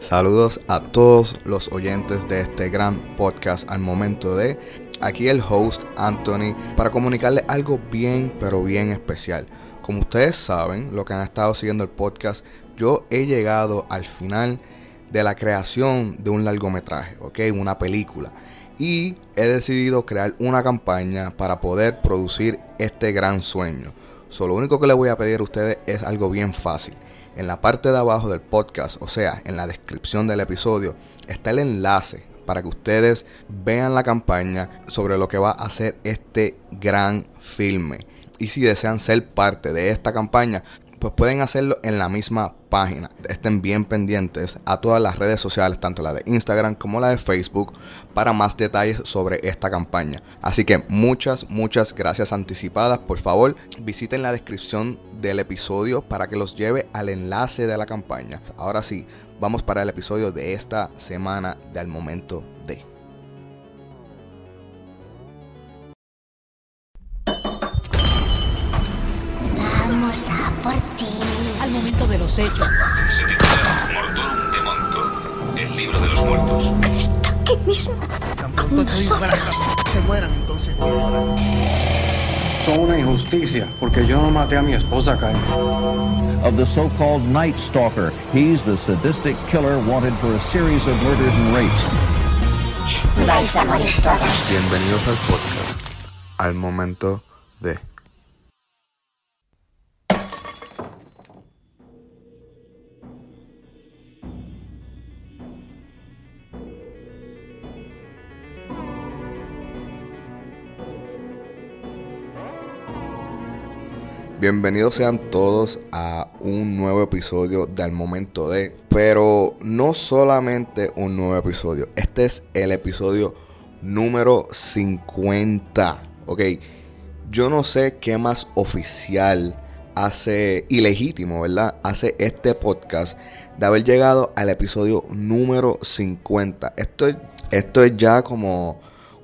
Saludos a todos los oyentes de este gran podcast al momento de aquí el host Anthony para comunicarles algo bien pero bien especial. Como ustedes saben, lo que han estado siguiendo el podcast, yo he llegado al final de la creación de un largometraje, ¿ok? Una película. Y he decidido crear una campaña para poder producir este gran sueño. Solo lo único que les voy a pedir a ustedes es algo bien fácil en la parte de abajo del podcast, o sea, en la descripción del episodio, está el enlace para que ustedes vean la campaña sobre lo que va a hacer este gran filme. Y si desean ser parte de esta campaña, pues pueden hacerlo en la misma página. Estén bien pendientes a todas las redes sociales, tanto la de Instagram como la de Facebook, para más detalles sobre esta campaña. Así que muchas, muchas gracias anticipadas. Por favor, visiten la descripción del episodio para que los lleve al enlace de la campaña. Ahora sí, vamos para el episodio de esta semana del momento de. Vamos a por los hechos. Se titula Mortorum de Monto, el libro de los muertos. Está aquí mismo. Tan pronto se mueran entonces piedra. Son una injusticia, porque yo no maté a mi esposa, Kyle. of the so-called Night Stalker. He's the sadistic killer wanted for a series of murders and rapes. Vais a morir todas. Bienvenidos al podcast, al momento de. Bienvenidos sean todos a un nuevo episodio del momento de, pero no solamente un nuevo episodio, este es el episodio número 50, ok, yo no sé qué más oficial hace, ilegítimo, ¿verdad? Hace este podcast de haber llegado al episodio número 50, esto, es- esto es ya como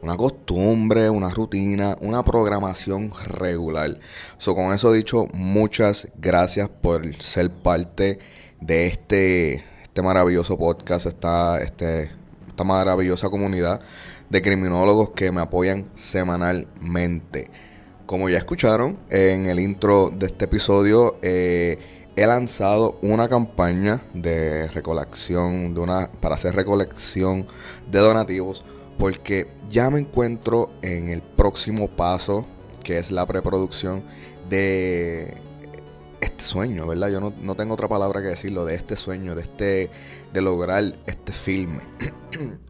una costumbre, una rutina, una programación regular. So, con eso dicho, muchas gracias por ser parte de este, este maravilloso podcast, esta, este, esta maravillosa comunidad de criminólogos que me apoyan semanalmente. Como ya escucharon en el intro de este episodio, eh, he lanzado una campaña de recolección, de una, para hacer recolección de donativos, porque ya me encuentro en el próximo paso, que es la preproducción de este sueño, ¿verdad? Yo no, no tengo otra palabra que decirlo, de este sueño, de este, de lograr este filme.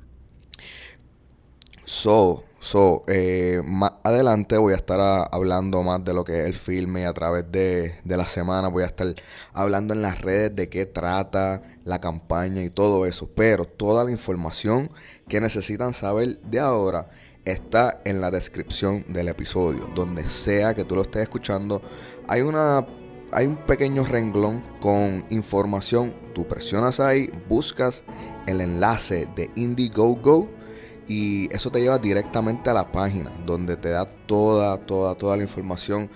So, so eh, más adelante voy a estar a- hablando más de lo que es el filme a través de, de la semana. Voy a estar hablando en las redes de qué trata la campaña y todo eso. Pero toda la información que necesitan saber de ahora está en la descripción del episodio. Donde sea que tú lo estés escuchando, hay una hay un pequeño renglón con información. Tú presionas ahí, buscas el enlace de Indiegogo y eso te lleva directamente a la página donde te da toda, toda, toda la información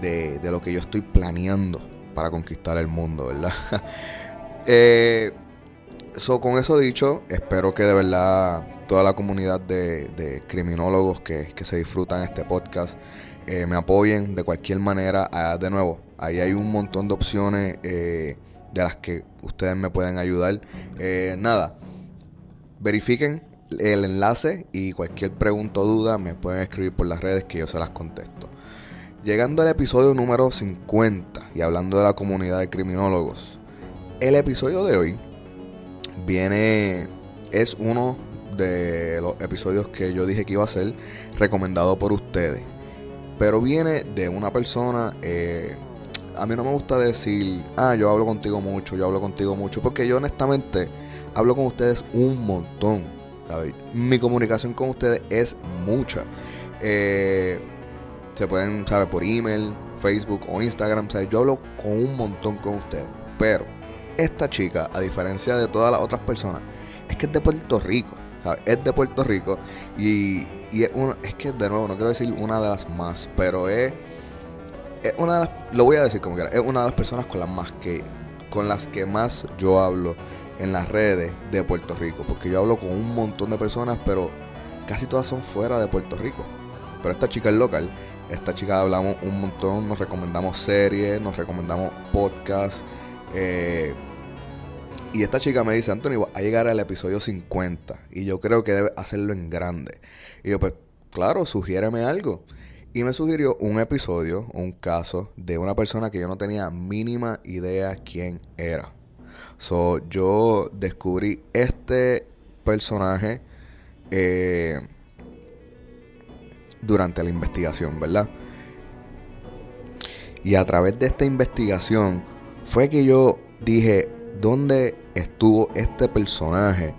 de, de lo que yo estoy planeando para conquistar el mundo, ¿verdad? Eh, so, con eso dicho, espero que de verdad toda la comunidad de, de criminólogos que, que se disfrutan este podcast eh, me apoyen de cualquier manera. Ah, de nuevo, ahí hay un montón de opciones eh, de las que ustedes me pueden ayudar. Eh, nada, verifiquen el enlace y cualquier pregunta o duda me pueden escribir por las redes que yo se las contesto. Llegando al episodio número 50 y hablando de la comunidad de criminólogos, el episodio de hoy viene, es uno de los episodios que yo dije que iba a ser recomendado por ustedes, pero viene de una persona, eh, a mí no me gusta decir, ah, yo hablo contigo mucho, yo hablo contigo mucho, porque yo honestamente hablo con ustedes un montón. Mi comunicación con ustedes es mucha. Eh, se pueden saber por email, Facebook o Instagram. ¿sabes? Yo hablo con un montón con ustedes. Pero esta chica, a diferencia de todas las otras personas, es que es de Puerto Rico. Es de Puerto Rico. Y, y es, una, es que, de nuevo, no quiero decir una de las más, pero es, es una de las, lo voy a decir como quiera, es una de las personas con las más que con las que más yo hablo en las redes de Puerto Rico, porque yo hablo con un montón de personas, pero casi todas son fuera de Puerto Rico. Pero esta chica es local, esta chica hablamos un montón, nos recomendamos series, nos recomendamos podcasts. eh, y esta chica me dice, Anthony, va a llegar al episodio 50 y yo creo que debe hacerlo en grande. Y yo, pues, claro, sugiéreme algo. Y me sugirió un episodio, un caso de una persona que yo no tenía mínima idea quién era. So, yo descubrí este personaje eh, durante la investigación, ¿verdad? Y a través de esta investigación fue que yo dije, ¿dónde estuvo este personaje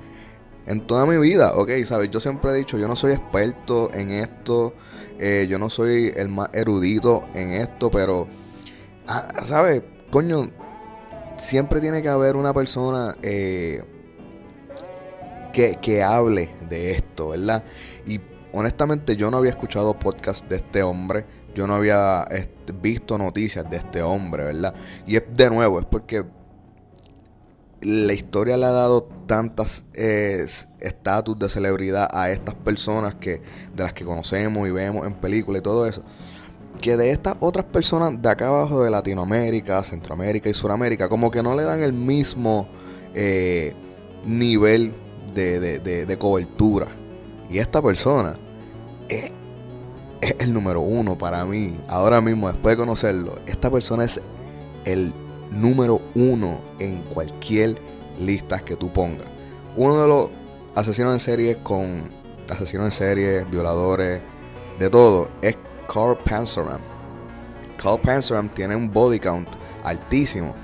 en toda mi vida? Ok, ¿sabes? Yo siempre he dicho, yo no soy experto en esto, eh, yo no soy el más erudito en esto, pero, ah, ¿sabes? Coño, siempre tiene que haber una persona eh, que, que hable de esto, ¿verdad? Y honestamente yo no había escuchado podcast de este hombre, yo no había este, visto noticias de este hombre, ¿verdad? Y es de nuevo, es porque la historia le ha dado tantas eh, estatus de celebridad a estas personas que de las que conocemos y vemos en películas y todo eso que de estas otras personas de acá abajo de Latinoamérica, Centroamérica y Suramérica, como que no le dan el mismo eh, nivel de, de- de- cobertura. Y esta persona es el número uno para mí. Ahora mismo, después de conocerlo, esta persona es el número uno en cualquier lista que tú pongas. Uno de los asesinos en serie con asesinos en serie, violadores, de todo, es Carl Panzeram. Carl Panzeram tiene un body count altísimo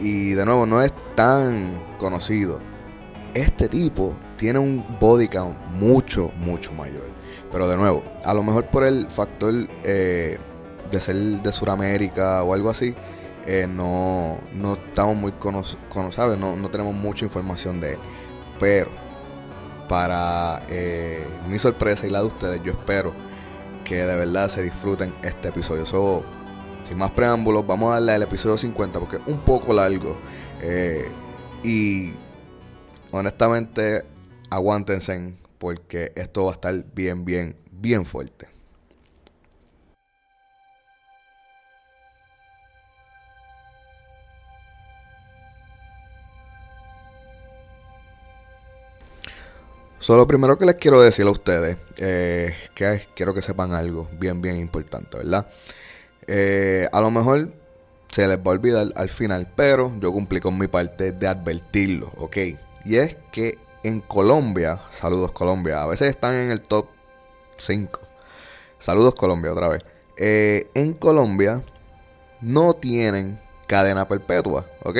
y de nuevo no es tan conocido. Este tipo tiene un body count mucho, mucho mayor. Pero de nuevo, a lo mejor por el factor eh, de ser de Sudamérica o algo así, eh, no, no estamos muy conocidos, no, no tenemos mucha información de él. Pero para eh, mi sorpresa y la de ustedes, yo espero que de verdad se disfruten este episodio. So, sin más preámbulos, vamos a darle al episodio 50 porque es un poco largo. eh, y honestamente, aguántense porque esto va a estar bien, bien, bien fuerte. So, lo primero que les quiero decir a ustedes, que quiero que sepan algo bien, bien importante, ¿verdad? Eh, a lo mejor se les va a olvidar al final, pero yo cumplí con mi parte de advertirlo, ¿ok? Y es que en Colombia, saludos Colombia, a veces están en el top 5. Saludos Colombia otra vez. Eh, en Colombia no tienen cadena perpetua, ¿ok?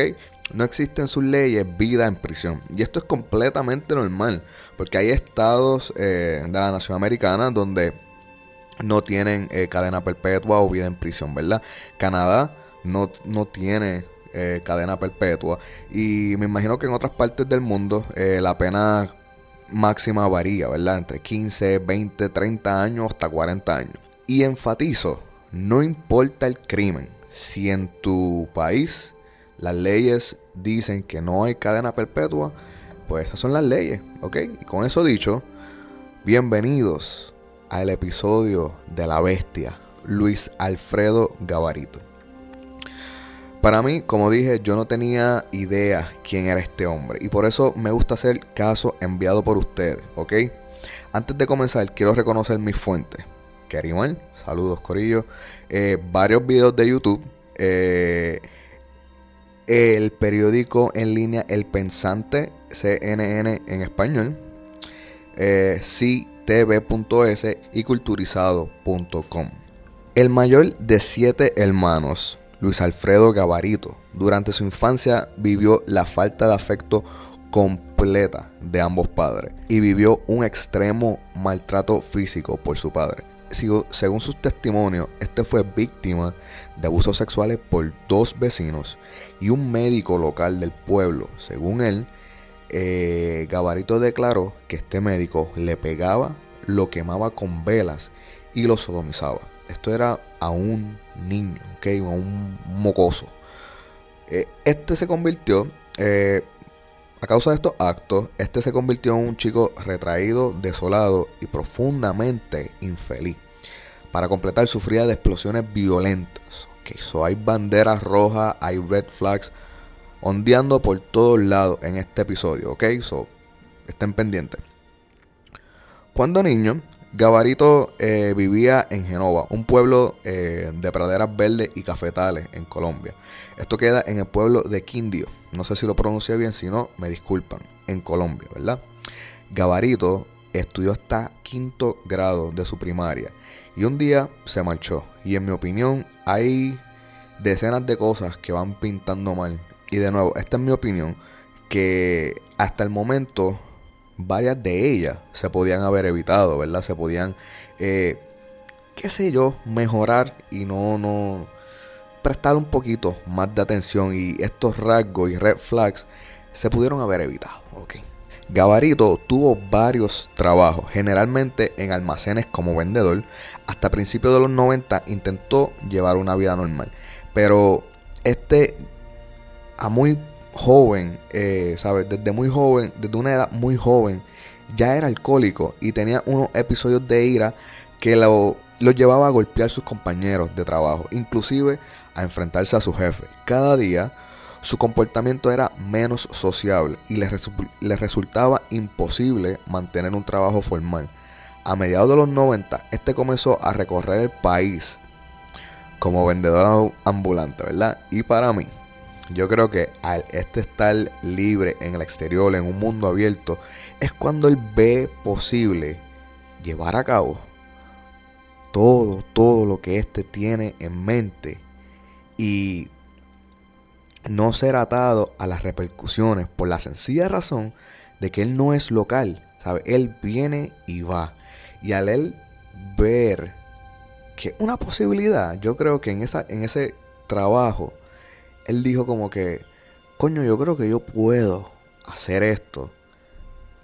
No existen sus leyes vida en prisión. Y esto es completamente normal, porque hay estados eh, de la nación americana donde no tienen eh, cadena perpetua o vida en prisión, ¿verdad? Canadá no, no tiene eh, cadena perpetua y me imagino que en otras partes del mundo la pena máxima varía, ¿verdad? Entre 15, 20, 30 años hasta 40 años. Y enfatizo, no importa el crimen, si en tu país las leyes dicen que no hay cadena perpetua, pues esas son las leyes, ¿ok? Y con eso dicho, bienvenidos al episodio de la bestia, Luis Alfredo Gabarito. Para mí, como dije, yo no tenía idea quién era este hombre y por eso me gusta hacer caso enviado por ustedes, ¿ok? Antes de comenzar, quiero reconocer mis fuentes. Kerimal, saludos Corillo. Eh, varios videos de YouTube. Eh, el periódico en línea El Pensante, CNN en español. Eh, y culturizado.com. El mayor de siete hermanos, Luis Alfredo Gabarito, durante su infancia vivió la falta de afecto completa de ambos padres y vivió un extremo maltrato físico por su padre. Según sus testimonios, este fue víctima de abusos sexuales por dos vecinos y un médico local del pueblo. Según él, eh, Gabarito declaró que este médico le pegaba, lo quemaba con velas y lo sodomizaba. Esto era a un niño, ¿okay? a un mocoso. Eh, este se convirtió, eh, a causa de estos actos, este se convirtió en un chico retraído, desolado y profundamente infeliz. Para completar, sufría de explosiones violentas. Ok, so hay banderas rojas, hay red flags ondeando por todos lados en este episodio, ok, so estén pendientes. Cuando niño, Gabarito eh, vivía en Genova, un pueblo eh, de praderas verdes y cafetales en Colombia. Esto queda en el pueblo de Quindio. No sé si lo pronuncié bien, si no, me disculpan. En Colombia, ¿verdad? Gabarito estudió hasta quinto grado de su primaria y un día se marchó. Y en mi opinión, hay decenas de cosas que van pintando mal. Y de nuevo, esta es mi opinión, que hasta el momento varias de ellas se podían haber evitado, ¿verdad? Se podían, eh, qué sé yo, mejorar y no, no prestar un poquito más de atención y estos rasgos y red flags se pudieron haber evitado, ¿ok? Gabarito tuvo varios trabajos, generalmente en almacenes como vendedor. Hasta principios de los 90 intentó llevar una vida normal. Pero este, a muy joven, eh, ¿sabes? Desde muy joven, desde una edad muy joven, ya era alcohólico y tenía unos episodios de ira que lo, lo llevaba a golpear a sus compañeros de trabajo, inclusive a enfrentarse a su jefe. Cada día su comportamiento era menos sociable y le, le resultaba imposible mantener un trabajo formal. A mediados de los 90, este comenzó a recorrer el país como vendedor ambulante, ¿verdad? Y para mí, yo creo que al este estar libre en el exterior, en un mundo abierto, es cuando él ve posible llevar a cabo todo, todo lo que este tiene en mente y no ser atado a las repercusiones por la sencilla razón de que él no es local, ¿sabe? Él viene y va. Y al él ver que una posibilidad, yo creo que en, esa, en ese trabajo, él dijo como que, coño, yo creo que yo puedo hacer esto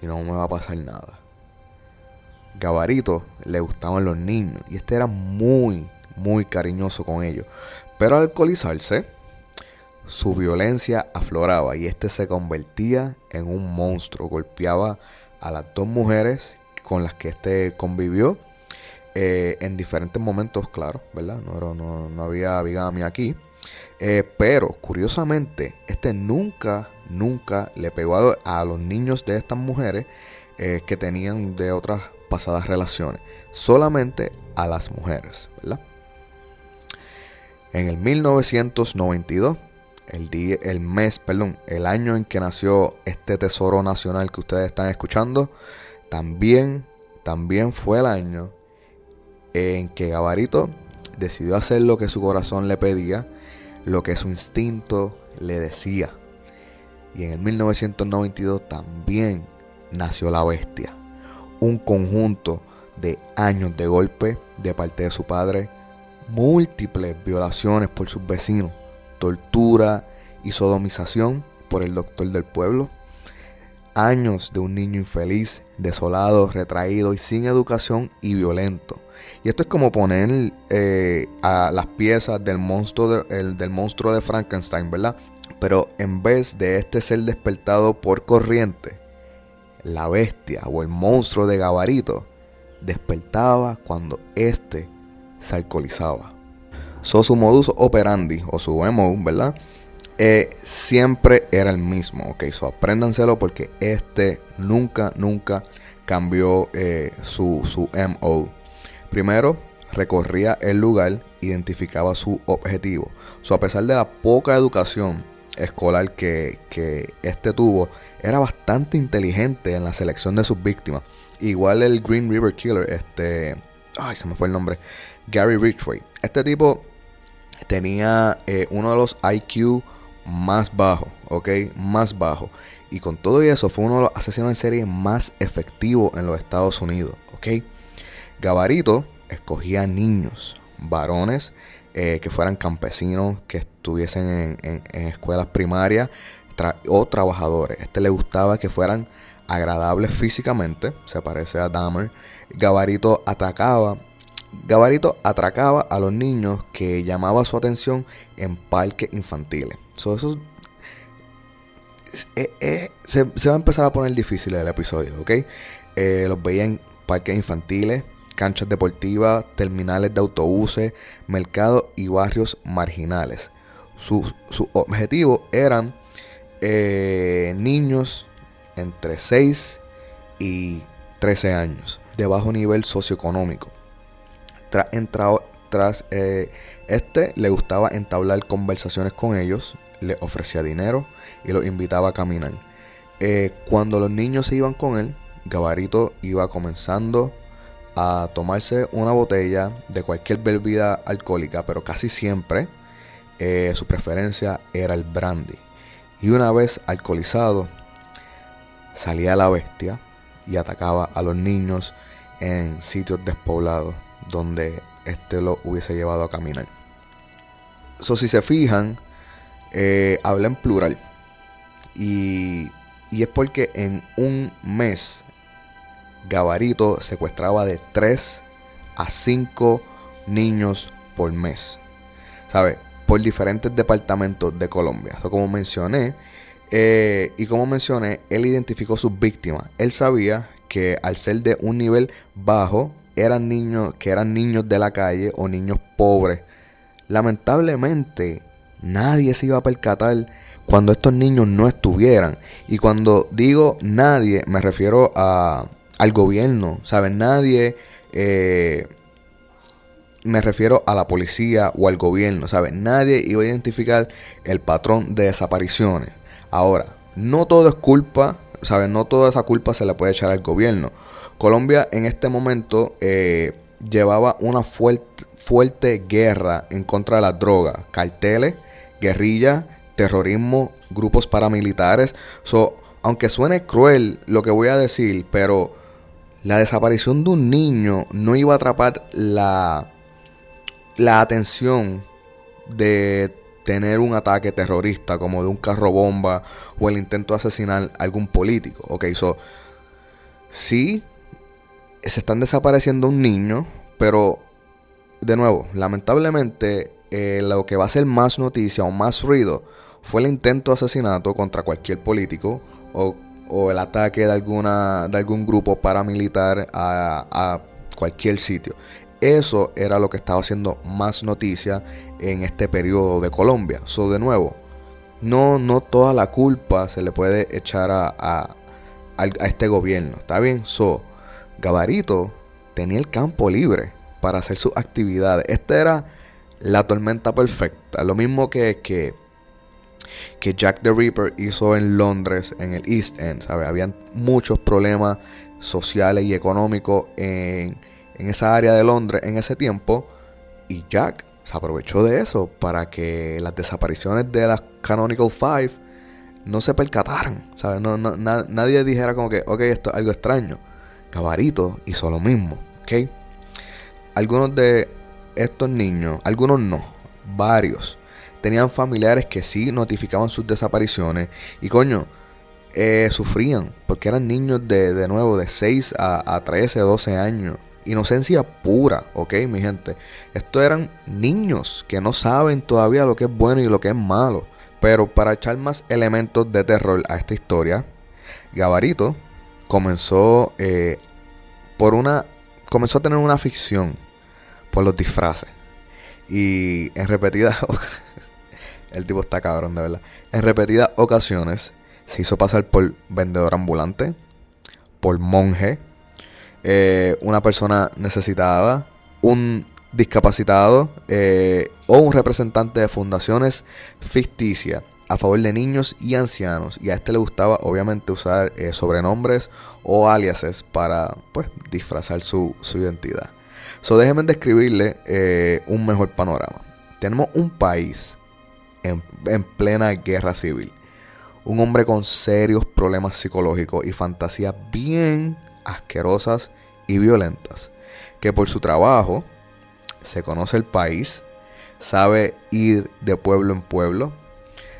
y no me va a pasar nada. Gabarito le gustaban los niños y este era muy, muy cariñoso con ellos. Pero al alcoholizarse, su violencia afloraba y este se convertía en un monstruo. Golpeaba a las dos mujeres con las que este convivió eh, en diferentes momentos, claro, ¿verdad? No, no, no había bigamia aquí. Eh, pero curiosamente, este nunca, nunca le pegó a, los niños de estas mujeres eh, que tenían de otras pasadas relaciones. Solamente a las mujeres, ¿verdad? En el 1992, el, el mes, perdón, el año en que nació este tesoro nacional que ustedes están escuchando, también, también fue el año en que Gabarito decidió hacer lo que su corazón le pedía, lo que su instinto le decía. Y en el 1992 también nació la bestia, un conjunto de años de golpe de parte de su padre, múltiples violaciones por sus vecinos, tortura y sodomización por el doctor del pueblo, años de un niño infeliz, desolado, retraído y sin educación y violento. Y esto es como poner eh, a las piezas del monstruo de, el- del monstruo de Frankenstein, ¿verdad? Pero en vez de este ser despertado por corriente, la bestia o el monstruo de Gabarito despertaba cuando éste se alcoholizaba. So, su modus operandi o su MO, ¿verdad? Eh, siempre era el mismo, ok. So, apréndanselo porque este nunca, nunca cambió eh, su, su MO. Primero, recorría el lugar, identificaba su objetivo. So, a pesar de la poca educación escolar que, que este tuvo, era bastante inteligente en la selección de sus víctimas. Igual el Green River Killer, este. Ay, se me fue el nombre. Gary Ridgway. Este tipo tenía eh, uno de los IQ más bajos, ¿ok? Más bajo. Y con todo eso fue uno de los asesinos en serie más efectivos en los Estados Unidos, ¿ok? Gabarito escogía niños, varones eh, que fueran campesinos, que estuviesen en, escuelas primarias o trabajadores. Este le gustaba que fueran agradables físicamente, se parece a Dahmer. Gabarito atacaba, Gabarito atracaba a los niños que llamaba su atención en parques infantiles. So, eso eh, eh, se, se va a empezar a poner difícil el episodio, ¿ok? Eh, los veía en parques infantiles, canchas deportivas, terminales de autobuses, mercados y barrios marginales. Sus su objetivos eran niños entre 6 y 13 años, de bajo nivel socioeconómico. Tras, tras este le gustaba entablar conversaciones con ellos, le ofrecía dinero y los invitaba a caminar. Eh, cuando los niños se iban con él, Gabarito iba comenzando a tomarse una botella de cualquier bebida alcohólica, pero casi siempre eh, su preferencia era el brandy. Y una vez alcoholizado, salía la bestia y atacaba a los niños en sitios despoblados donde este lo hubiese llevado a caminar. Si se fijan, eh, habla en plural. Y, y es porque en un mes Gabarito secuestraba de 3 a 5 niños por mes. ¿Sabe? Por diferentes departamentos de Colombia. Como mencioné, eh, y como mencioné, él identificó sus víctimas. Él sabía que al ser de un nivel bajo, eran niños que eran niños de la calle o niños pobres. Lamentablemente, nadie se iba a percatar cuando estos niños no estuvieran. Y cuando digo nadie, me refiero a, al gobierno. ¿Saben? Nadie. eh, me refiero a la policía o al gobierno, ¿sabes? Nadie iba a identificar el patrón de desapariciones. Ahora, no todo es culpa, ¿sabes? No toda esa culpa se le puede echar al gobierno. Colombia en este momento eh, llevaba una fuerte guerra en contra de las drogas, carteles, guerrilla, terrorismo, grupos paramilitares. So, aunque suene cruel lo que voy a decir, pero la desaparición de un niño no iba a atrapar la la atención de tener un ataque terrorista como de un carro bomba o el intento de asesinar a algún político. Ok, so sí se están desapareciendo un niño, pero de nuevo, lamentablemente eh, lo que va a ser más noticia o más ruido fue el intento de asesinato contra cualquier político o, el ataque de alguna de algún grupo paramilitar a, cualquier sitio. Eso era lo que estaba haciendo más noticia en este periodo de Colombia. So, de nuevo, no, no toda la culpa se le puede echar a, a, este gobierno. ¿Está bien? So, Gabarito tenía el campo libre para hacer sus actividades. Esta era la tormenta perfecta. Lo mismo que, que, que Jack the Ripper hizo en Londres, en el East End. ¿sabe? Habían muchos problemas sociales y económicos en en esa área de Londres en ese tiempo y Jack se aprovechó de eso para que las desapariciones de las Canonical Five no se percataran, ¿sabes? No, no, na- nadie dijera como que, ok, esto es algo extraño. Gabarito hizo lo mismo. Algunos de estos niños, algunos no, varios, tenían familiares que sí notificaban sus desapariciones y coño, eh, sufrían porque eran niños de, de nuevo de 6 a, a 13, 12 años. Inocencia pura, ¿ok, mi gente? Estos eran niños que no saben todavía lo que es bueno y lo que es malo. Pero para echar más elementos de terror a esta historia, Gabarito comenzó eh, por una comenzó a tener una ficción por los disfraces y en repetidas el tipo está cabrón de verdad en repetidas ocasiones se hizo pasar por vendedor ambulante por monje eh, una persona necesitada, un discapacitado eh, o un representante de fundaciones ficticias a favor de niños y ancianos. Y a este le gustaba obviamente usar eh, sobrenombres o aliases para pues disfrazar su, su identidad. So déjenme describirle eh, un mejor panorama. Tenemos un país en, en plena guerra civil. Un hombre con serios problemas psicológicos y fantasías bien asquerosas y violentas, que por su trabajo se conoce el país, sabe ir de pueblo en pueblo,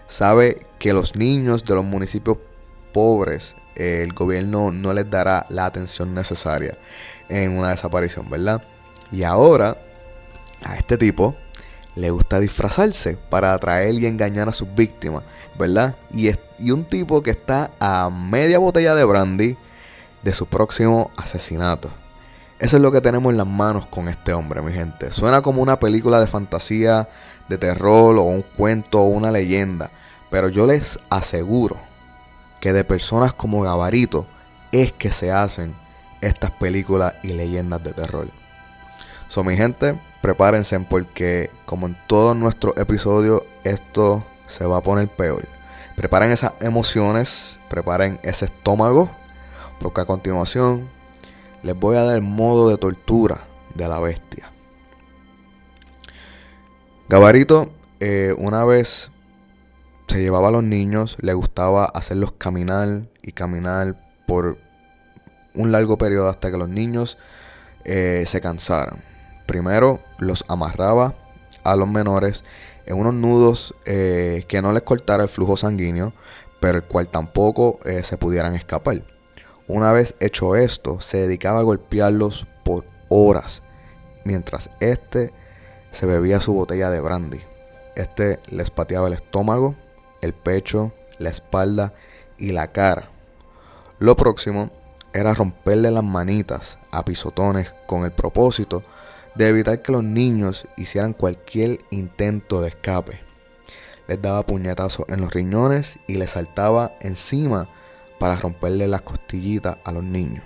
sabe que los niños de los municipios pobres eh, el gobierno no les dará la atención necesaria en una desaparición, ¿verdad? Y ahora a este tipo le gusta disfrazarse para atraer y engañar a sus víctimas, ¿verdad? Y, es- y un tipo que está a media botella de brandy de su próximo asesinato. Eso es lo que tenemos en las manos con este hombre, mi gente. Suena como una película de fantasía, de terror o un cuento o una leyenda, pero yo les aseguro que de personas como Gabarito es que se hacen estas películas y leyendas de terror. So, mi gente, prepárense porque como en todos nuestros episodios esto se va a poner peor. Preparen esas emociones, preparen ese estómago, porque a continuación les voy a dar el modo de tortura de la bestia. Gabarito, eh, una vez se llevaba a los niños, le gustaba hacerlos caminar y caminar por un largo periodo hasta que los niños eh, se cansaran. Primero los amarraba a los menores en unos nudos eh, que no les cortara el flujo sanguíneo, pero el cual tampoco eh, se pudieran escapar. Una vez hecho esto, se dedicaba a golpearlos por horas, mientras este se bebía su botella de brandy. Este les pateaba el estómago, el pecho, la espalda y la cara. Lo próximo era romperle las manitas a pisotones con el propósito de evitar que los niños hicieran cualquier intento de escape. Les daba puñetazos en los riñones y les saltaba encima para romperle las costillitas a los niños.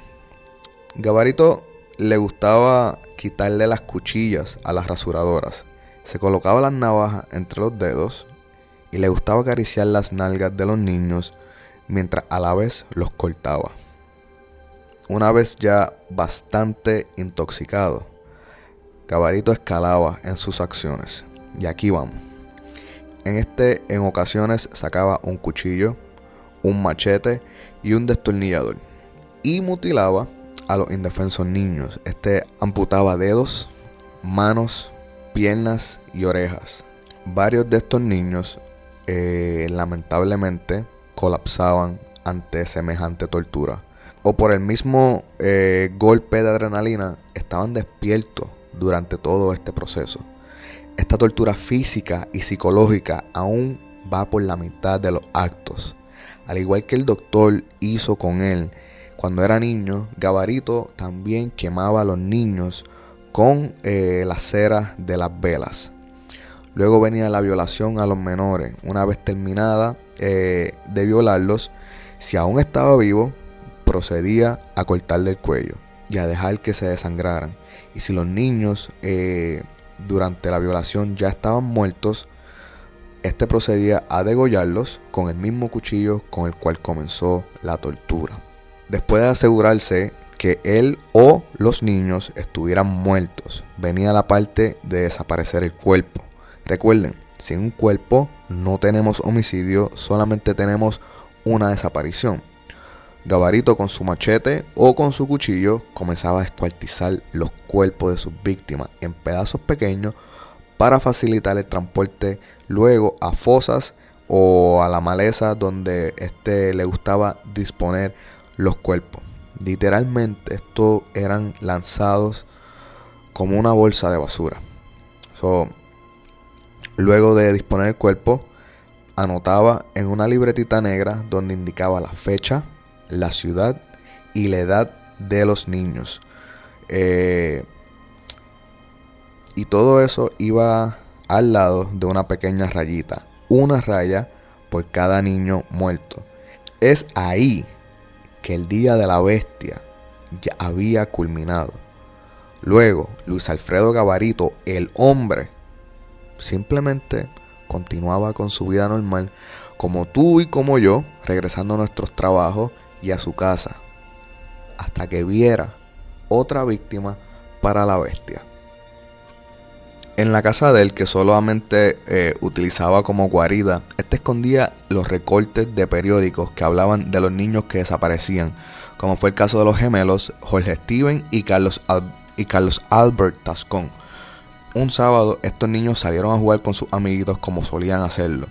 Gabarito le gustaba quitarle las cuchillas a las rasuradoras. Se colocaba las navajas entre los dedos y le gustaba acariciar las nalgas de los niños mientras a la vez los cortaba. Una vez ya bastante intoxicado, Gabarito escalaba en sus acciones. Y aquí vamos. En este en ocasiones sacaba un cuchillo, un machete y un destornillador y mutilaba a los indefensos niños. Este amputaba dedos, manos, piernas y orejas. Varios de estos niños eh, lamentablemente colapsaban ante semejante tortura. O por el mismo eh, golpe de adrenalina estaban despiertos durante todo este proceso. Esta tortura física y psicológica aún va por la mitad de los actos. Al igual que el doctor hizo con él cuando era niño, Gabarito también quemaba a los niños con eh, las ceras de las velas. Luego venía la violación a los menores. Una vez terminada eh, de violarlos, si aún estaba vivo, procedía a cortarle el cuello y a dejar que se desangraran. Y si los niños eh, durante la violación ya estaban muertos, este procedía a degollarlos con el mismo cuchillo con el cual comenzó la tortura. Después de asegurarse que él o los niños estuvieran muertos, venía la parte de desaparecer el cuerpo. Recuerden, sin un cuerpo no tenemos homicidio, solamente tenemos una desaparición. Gabarito con su machete o con su cuchillo comenzaba a descuartizar los cuerpos de sus víctimas en pedazos pequeños para facilitar el transporte luego a fosas o a la maleza donde este le gustaba disponer los cuerpos. Literalmente estos eran lanzados como una bolsa de basura. Luego de disponer el cuerpo, anotaba en una libretita negra donde indicaba la fecha, la ciudad y la edad de los niños. Eh, y todo eso iba al lado de una pequeña rayita. Una raya por cada niño muerto. Es ahí que el día de la bestia ya había culminado. Luego, Luis Alfredo Gabarito, el hombre, simplemente continuaba con su vida normal, como tú y como yo, regresando a nuestros trabajos y a su casa, hasta que viera otra víctima para la bestia. En la casa de él, que solamente eh, utilizaba como guarida, este escondía los recortes de periódicos que hablaban de los niños que desaparecían, como fue el caso de los gemelos Jorge Steven y Carlos, y Carlos Albert Tascón. Un sábado estos niños salieron a jugar con sus amiguitos como solían hacerlo.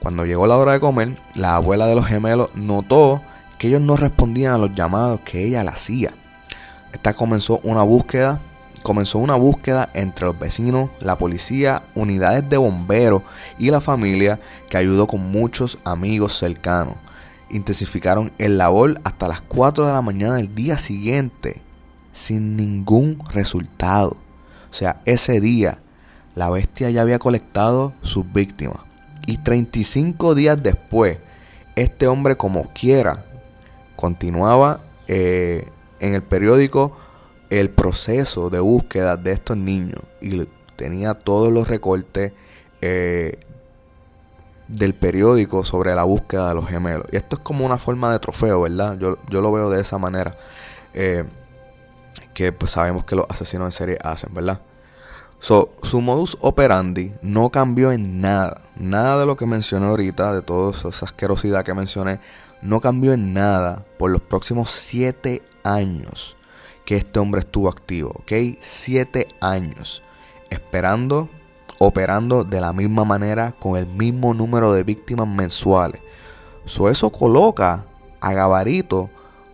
Cuando llegó la hora de comer, la abuela de los gemelos notó que ellos no respondían a los llamados que ella le hacía. Esta comenzó una búsqueda comenzó una búsqueda entre los vecinos, la policía, unidades de bomberos y la familia que ayudó con muchos amigos cercanos. Intensificaron el labor hasta las 4 de la mañana del día siguiente sin ningún resultado. O sea, ese día la bestia ya había colectado sus víctimas. Y 35 días después, este hombre como quiera continuaba eh, en el periódico el proceso de búsqueda de estos niños y tenía todos los recortes eh, del periódico sobre la búsqueda de los gemelos. Y esto es como una forma de trofeo, ¿verdad? Yo, yo lo veo de esa manera. Eh, que pues sabemos que los asesinos en serie hacen, ¿verdad? So, su modus operandi no cambió en nada. Nada de lo que mencioné ahorita, de toda esa asquerosidad que mencioné, no cambió en nada por los próximos siete años que este hombre estuvo activo, ¿ok? Siete años esperando, operando de la misma manera con el mismo número de víctimas mensuales. So, eso coloca a Gabarito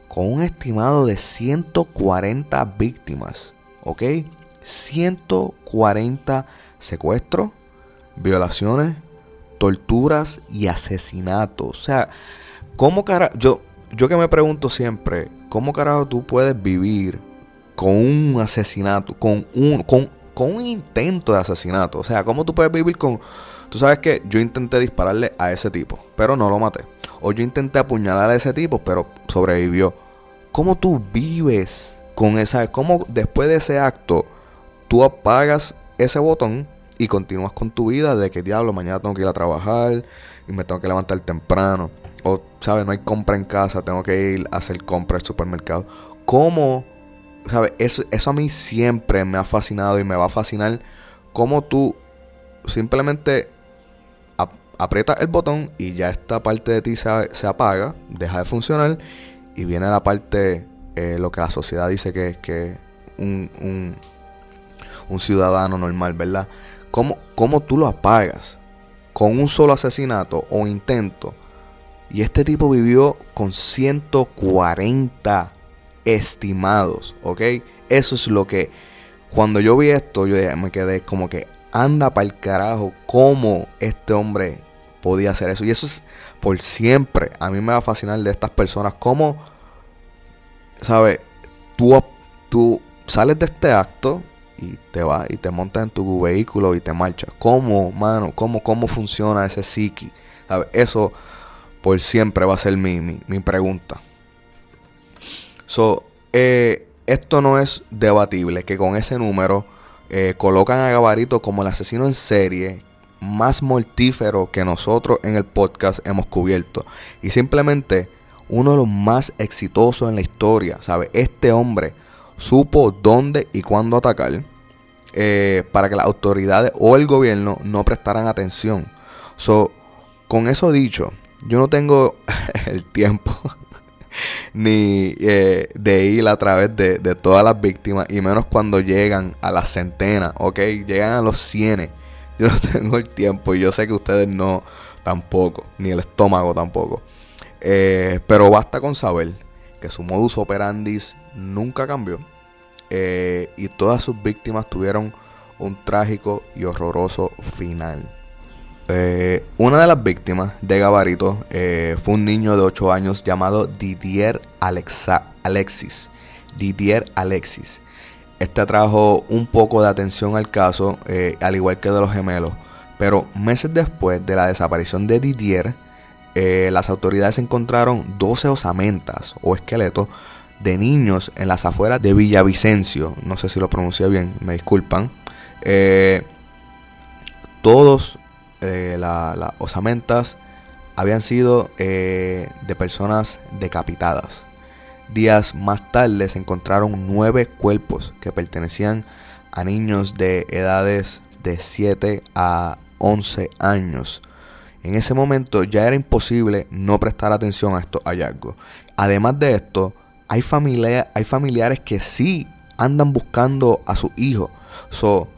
con un estimado de 140 víctimas, ¿ok? 140 secuestros, violaciones, torturas y asesinatos. O sea, ¿cómo carajo? Yo, yo que me pregunto siempre, ¿cómo carajo tú puedes vivir con un asesinato, con un, con, con un intento de asesinato? O sea, ¿cómo tú puedes vivir con... Tú sabes que yo intenté dispararle a ese tipo, pero no lo maté. O yo intenté apuñalar a ese tipo, pero sobrevivió. ¿Cómo tú vives con esa... ¿Cómo después de ese acto tú apagas ese botón y continúas con tu vida de que diablo, mañana tengo que ir a trabajar y me tengo que levantar temprano. O, ¿sabes? No hay compra en casa, tengo que ir a hacer compra al supermercado. ¿Cómo? ¿Sabes? Eso, eso a mí siempre me ha fascinado y me va a fascinar. Cómo tú simplemente aprietas el botón y ya esta parte de ti se, se apaga, deja de funcionar y viene la parte, eh, lo que la sociedad dice que es que un, un un ciudadano normal, ¿verdad? ¿Cómo, ¿Cómo tú lo apagas? Con un solo asesinato o intento. Y este tipo vivió con 140 estimados, ¿ok? Eso es lo que, cuando yo vi esto, yo me quedé como que, anda para el carajo, ¿cómo este hombre podía hacer eso? Y eso es por siempre. A mí me va a fascinar de estas personas, cómo, ¿sabes? Tú, tú sales de este acto, y te vas y te montas en tu vehículo y te marchas. ¿Cómo, mano? ¿Cómo, cómo funciona ese psiqui? Eso por siempre va a ser mi, mi, pregunta. So, eh, esto no es debatible que con ese número eh, colocan a Gabarito como el asesino en serie más mortífero que nosotros en el podcast hemos cubierto. Y simplemente uno de los más exitosos en la historia. ¿Sabe? Este hombre supo dónde y cuándo atacar eh, para que las autoridades o el gobierno no prestaran atención. So, con eso dicho, yo no tengo el tiempo ni eh, de ir a través de, todas las víctimas y menos cuando llegan a las centenas, ¿ok? Llegan a los cienes. Yo no tengo el tiempo y yo sé que ustedes no tampoco, ni el estómago tampoco. Eh, pero basta con saber que su modus operandi nunca cambió eh, y todas sus víctimas tuvieron un trágico y horroroso final. Eh, una de las víctimas de Gabarito eh, fue un niño de 8 años llamado Didier Alexis. Didier Alexis. Este trajo un poco de atención al caso, al igual que de los gemelos. Pero meses después de la desaparición de Didier, las autoridades encontraron 12 osamentas o esqueletos de niños en las afueras de Villavicencio. No sé si lo pronuncié bien, me disculpan. Eh, todos eh, las osamentas habían sido eh, de personas decapitadas. Días más tarde se encontraron nueve cuerpos que pertenecían a niños de edades de 7 a 11 años. En ese momento ya era imposible no prestar atención a estos hallazgos. Además de esto, hay, familiares que sí andan buscando a su hijo. So,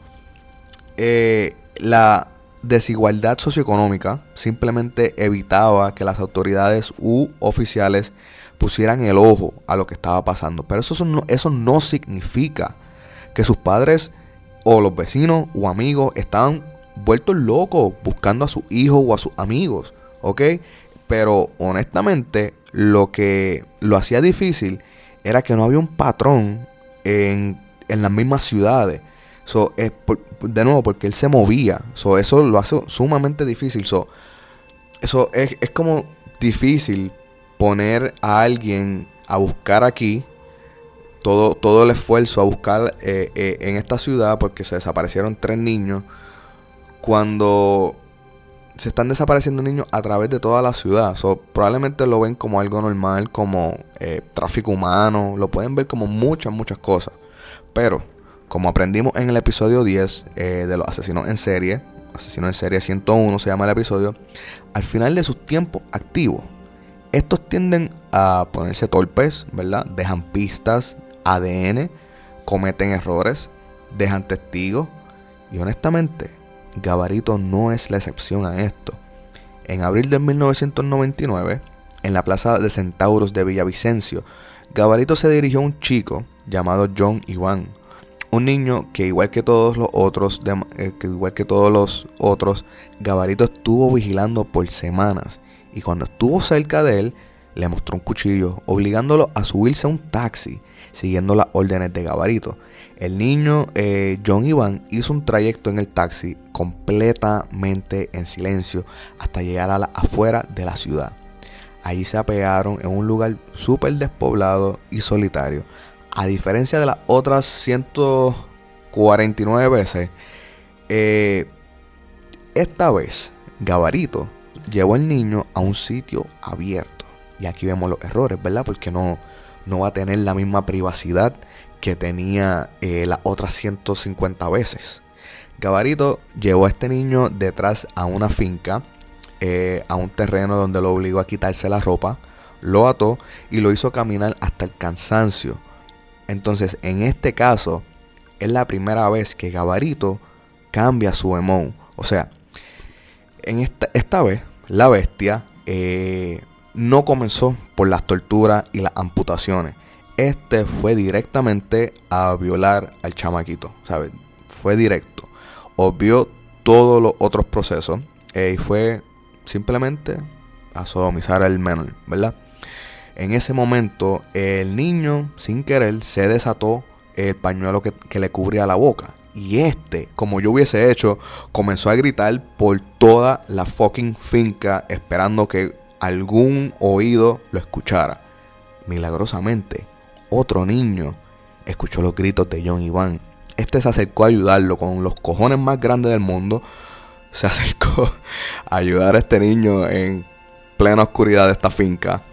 eh, la desigualdad socioeconómica simplemente evitaba que las autoridades u oficiales pusieran el ojo a lo que estaba pasando. Pero eso no, eso no significa que sus padres o los vecinos o amigos estaban vueltos locos buscando a sus hijos o a sus amigos, ¿ok? Pero honestamente lo que lo hacía difícil era que no había un patrón en, en las mismas ciudades. So, es por- de nuevo, porque él se movía. So, eso lo hace sumamente difícil. So, eso es, es como difícil poner a alguien a buscar aquí todo, todo el esfuerzo a buscar eh, eh, en esta ciudad porque se desaparecieron tres niños cuando se están desapareciendo niños a través de toda la ciudad. So, probablemente lo ven como algo normal, como eh, tráfico humano, lo pueden ver como muchas, muchas cosas. Pero, como aprendimos en el episodio 10 eh, de los asesinos en serie, asesino en serie 101 se llama el episodio, al final de sus tiempos activos, estos tienden a ponerse torpes, ¿verdad? Dejan pistas, ADN, cometen errores, dejan testigos y honestamente, Gabarito no es la excepción a esto. En abril de 1999, en la plaza de Centauros de Villavicencio, Gabarito se dirigió a un chico llamado John Iván, un niño que igual que todos los otros, eh, que igual que todos los otros, Gabarito estuvo vigilando por semanas y cuando estuvo cerca de él le mostró un cuchillo, obligándolo a subirse a un taxi, siguiendo las órdenes de Gabarito. El niño eh, John Iván hizo un trayecto en el taxi completamente en silencio hasta llegar a la afuera de la ciudad. Allí se apearon en un lugar súper despoblado y solitario. A diferencia de las otras 149 veces, eh, esta vez Gabarito llevó al niño a un sitio abierto. Y aquí vemos los errores, ¿verdad? Porque no, no va a tener la misma privacidad que tenía eh, las otras 150 veces. Gabarito llevó a este niño detrás a una finca, eh, a un terreno donde lo obligó a quitarse la ropa, lo ató y lo hizo caminar hasta el cansancio. Entonces, en este caso, es la primera vez que Gabarito cambia su emo. O sea, en esta, esta vez, la bestia eh, no comenzó por las torturas y las amputaciones. Este fue directamente a violar al chamaquito, ¿sabes? Fue directo. Obvió todos los otros procesos eh, y fue simplemente a sodomizar al menor, ¿verdad? En ese momento, el niño, sin querer, se desató el pañuelo que, que le cubría la boca. Y este, como yo hubiese hecho, comenzó a gritar por toda la fucking finca, esperando que algún oído lo escuchara. Milagrosamente, otro niño escuchó los gritos de John Iván. Este se acercó a ayudarlo con los cojones más grandes del mundo. Se acercó a ayudar a este niño en plena oscuridad de esta finca.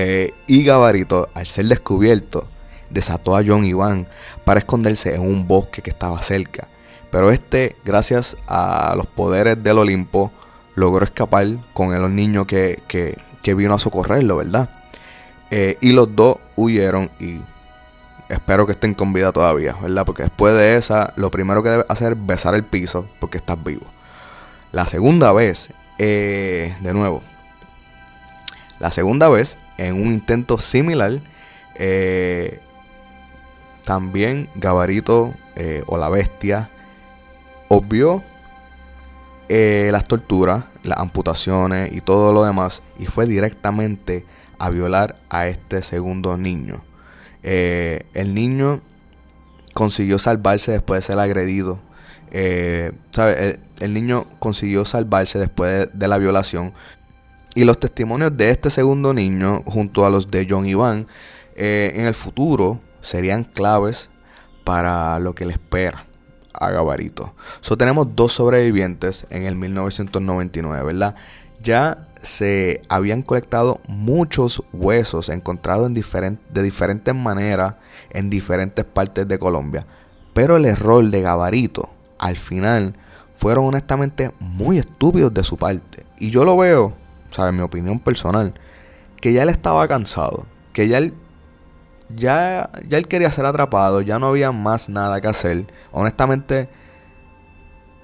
Eh, y Gabarito, al ser descubierto, desató a John Iván para esconderse en un bosque que estaba cerca. Pero este, gracias a los poderes del Olimpo, logró escapar con el niño que, que, que vino a socorrerlo, ¿verdad? Eh, y los dos huyeron y espero que estén con vida todavía, ¿verdad? Porque después de esa, lo primero que debes hacer es besar el piso porque estás vivo. La segunda vez, eh, de nuevo, la segunda vez, en un intento similar, eh, también Gabarito eh, o la bestia obvió eh, las torturas, las amputaciones y todo lo demás y fue directamente a violar a este segundo niño. El niño consiguió salvarse después de ser agredido. ¿sabe? El, niño consiguió salvarse después de, de la violación. Y los testimonios de este segundo niño, junto a los de John Iván, eh, en el futuro serían claves para lo que le espera a Gabarito. So, tenemos dos sobrevivientes en el 1999, ¿verdad? Ya se habían colectado muchos huesos encontrados en de diferentes maneras en diferentes partes de Colombia. Pero el error de Gabarito al final fueron honestamente muy estúpidos de su parte. Y yo lo veo, o sea, en mi opinión personal, que ya él estaba cansado, que ya él ya, ya él quería ser atrapado, ya no había más nada que hacer. Honestamente,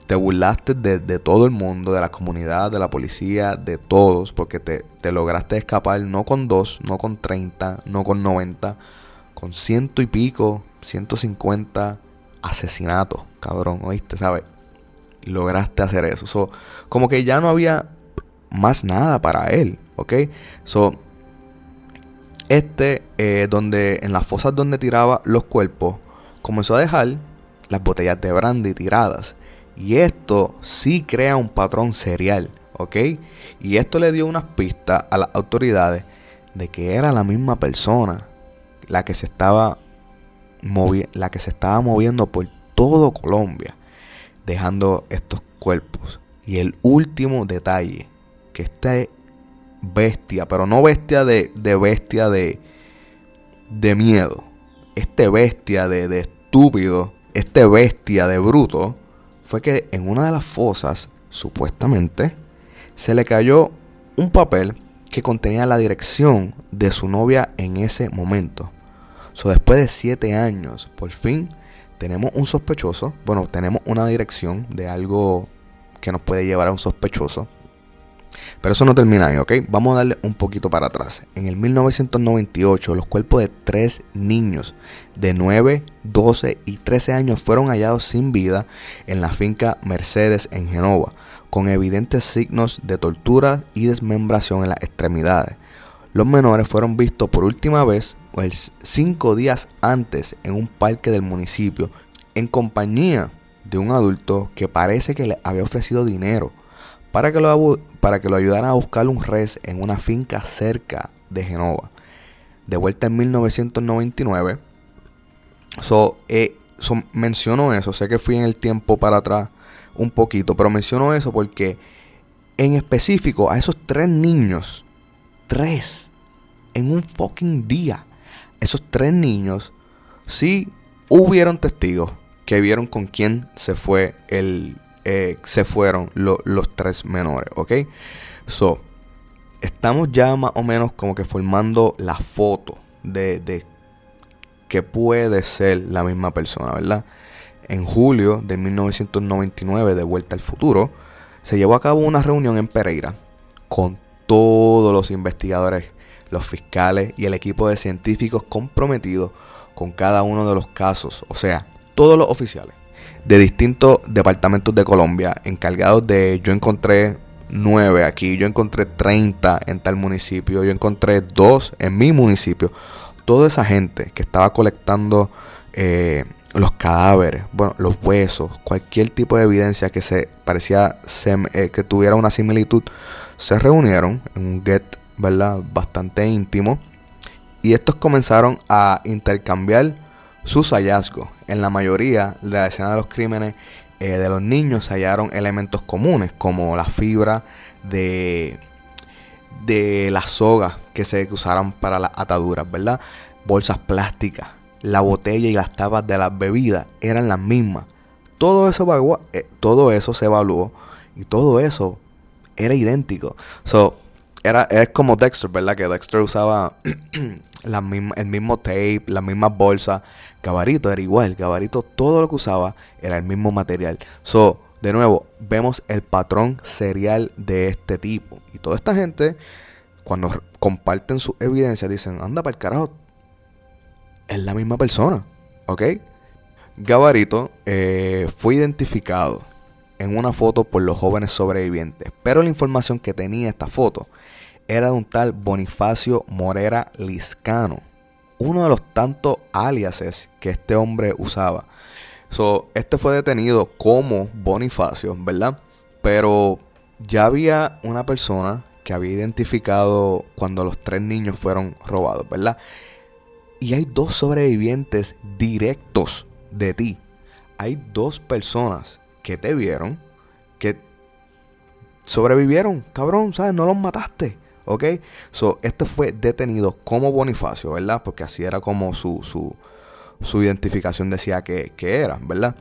te burlaste de, todo el mundo, de la comunidad, de la policía, de todos, porque te, te lograste escapar no con dos, no con 30, no con 90, con ciento y pico, 150 asesinatos, cabrón, ¿oíste? ¿Sabes? Lograste hacer eso. So, como que ya no había más nada para él, ¿ok? So, este, eh, donde en las fosas donde tiraba los cuerpos, comenzó a dejar las botellas de brandy tiradas. Y esto sí crea un patrón serial, ¿ok? Y esto le dio unas pistas a las autoridades de que era la misma persona la que se estaba, movi la que se estaba moviendo por todo Colombia, dejando estos cuerpos. Y el último detalle, que esta bestia, pero no bestia de, de bestia de, de miedo, este bestia de, de estúpido, este bestia de bruto, fue que en una de las fosas, supuestamente, se le cayó un papel que contenía la dirección de su novia en ese momento. So, después de siete años, por fin tenemos un sospechoso. Bueno, tenemos una dirección de algo que nos puede llevar a un sospechoso. Pero eso no termina ahí, ¿ok? Vamos a darle un poquito para atrás. En el 1998, los cuerpos de tres niños de 9, 12 y 13 años fueron hallados sin vida en la finca Mercedes en Genova, con evidentes signos de tortura y desmembración en las extremidades. Los menores fueron vistos por última vez cinco días antes en un parque del municipio en compañía de un adulto que parece que le había ofrecido dinero para que lo, para que lo ayudara a buscar un res en una finca cerca de Genova. De vuelta en 1999, so, eh, menciono eso, sé que fui en el tiempo para atrás un poquito, pero menciono eso porque en específico a esos tres niños, tres, en un fucking día, esos tres niños, sí hubieron testigos que vieron con quién se fue el, eh, se fueron los tres menores, ¿ok? So, estamos ya más o menos como que formando la foto de, de que puede ser la misma persona, ¿verdad? En julio de 1999, de Vuelta al Futuro, se llevó a cabo una reunión en Pereira con todos los investigadores, los fiscales y el equipo de científicos comprometidos con cada uno de los casos, o sea, todos los oficiales de distintos departamentos de Colombia encargados de, yo encontré nueve aquí, yo encontré 30 en tal municipio, yo encontré dos en mi municipio. Toda esa gente que estaba colectando eh, los cadáveres, bueno, los huesos, cualquier tipo de evidencia que se parecía eh, que tuviera una similitud, se reunieron en un get, ¿verdad? Bastante íntimo. Y estos comenzaron a intercambiar sus hallazgos. En la mayoría de la escena de los crímenes eh, de los niños se hallaron elementos comunes como la fibra de, de las sogas que se usaron para las ataduras, ¿verdad? Bolsas plásticas, la botella y las tapas de las bebidas eran las mismas. Todo eso, eh, todo eso se evaluó y todo eso era idéntico. Era, es como Dexter, ¿verdad? Que Dexter usaba el mismo tape, las mismas bolsas. Gabarito era igual. Gabarito todo lo que usaba era el mismo material. So, de nuevo, vemos el patrón serial de este tipo. Y toda esta gente, cuando comparten su evidencia, dicen, anda para el carajo. Es la misma persona. ¿Ok? Gabarito eh, fue identificado en una foto por los jóvenes sobrevivientes. Pero la información que tenía esta foto era de un tal Bonifacio Morera Liscano, uno de los tantos aliases que este hombre usaba. So, este fue detenido como Bonifacio, ¿verdad? Pero ya había una persona que había identificado cuando los tres niños fueron robados, ¿verdad? Y hay dos sobrevivientes directos de ti. Hay dos personas que te vieron, que sobrevivieron, cabrón, ¿sabes? No los mataste. ¿Ok? So, este fue detenido como Bonifacio, ¿verdad? Porque así era como su, su, su identificación decía que, que, era, ¿verdad?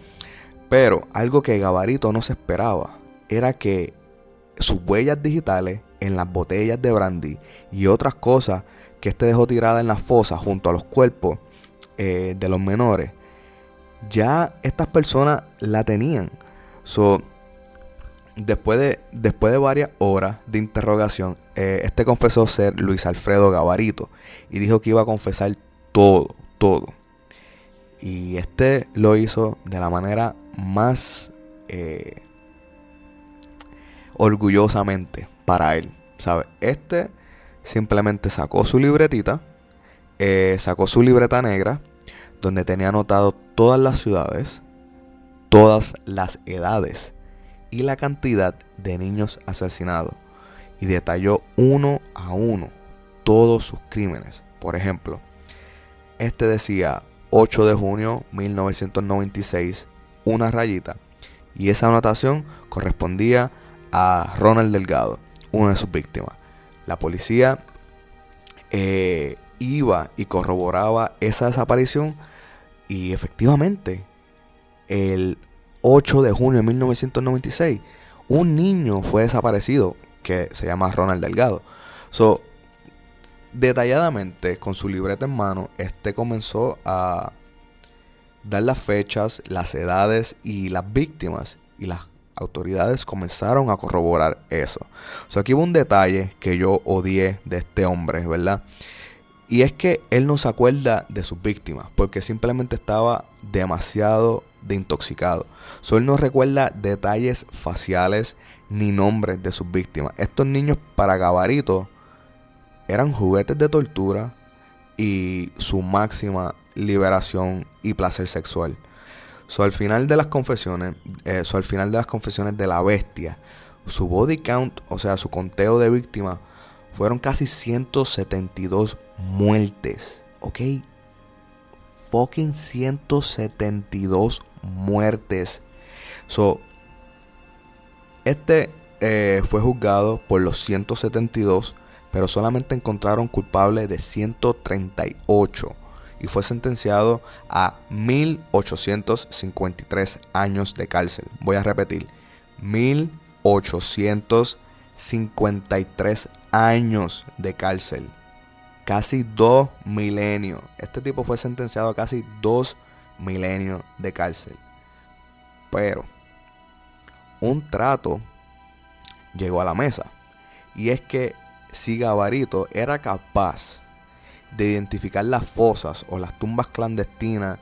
Pero algo que Gabarito no se esperaba era que sus huellas digitales en las botellas de brandy y otras cosas que este dejó tirada en la fosa junto a los cuerpos eh, de los menores, ya estas personas la tenían. So, Después de, después de varias horas de interrogación, eh, este confesó ser Luis Alfredo Gabarito y dijo que iba a confesar todo, todo. Y este lo hizo de la manera más eh, orgullosamente para él. ¿Sabe? Este simplemente sacó su libretita, eh, sacó su libreta negra, donde tenía anotado todas las ciudades, todas las edades y la cantidad de niños asesinados. Y detalló uno a uno todos sus crímenes. Por ejemplo, este decía 8 de junio 1996, una rayita. Y esa anotación correspondía a Ronald Delgado, una de sus víctimas. La policía eh, iba y corroboraba esa desaparición y efectivamente, el 8 de junio de 1996, un niño fue desaparecido que se llama Ronald Delgado. So, detalladamente, con su libreta en mano, este comenzó a dar las fechas, las edades y las víctimas. Y las autoridades comenzaron a corroborar eso. So, aquí hubo un detalle que yo odié de este hombre, ¿verdad? Y es que él no se acuerda de sus víctimas porque simplemente estaba demasiado de intoxicado. So, él no recuerda detalles faciales ni nombres de sus víctimas. Estos niños para Gabarito eran juguetes de tortura y su máxima liberación y placer sexual. So, al final de las confesiones, eh, al final de las confesiones de la bestia, su body count, o sea, su conteo de víctimas, fueron casi 172 muertes, ¿ok? Fucking 172 muertes. So, este eh, fue juzgado por los 172, pero solamente encontraron culpable de 138 y fue sentenciado a 1853 años de cárcel. Voy a repetir, 1853 años de cárcel. Casi dos milenios. Este tipo fue sentenciado a casi dos milenios de cárcel. Pero un trato llegó a la mesa. Y es que si Gabarito era capaz de identificar las fosas o las tumbas clandestinas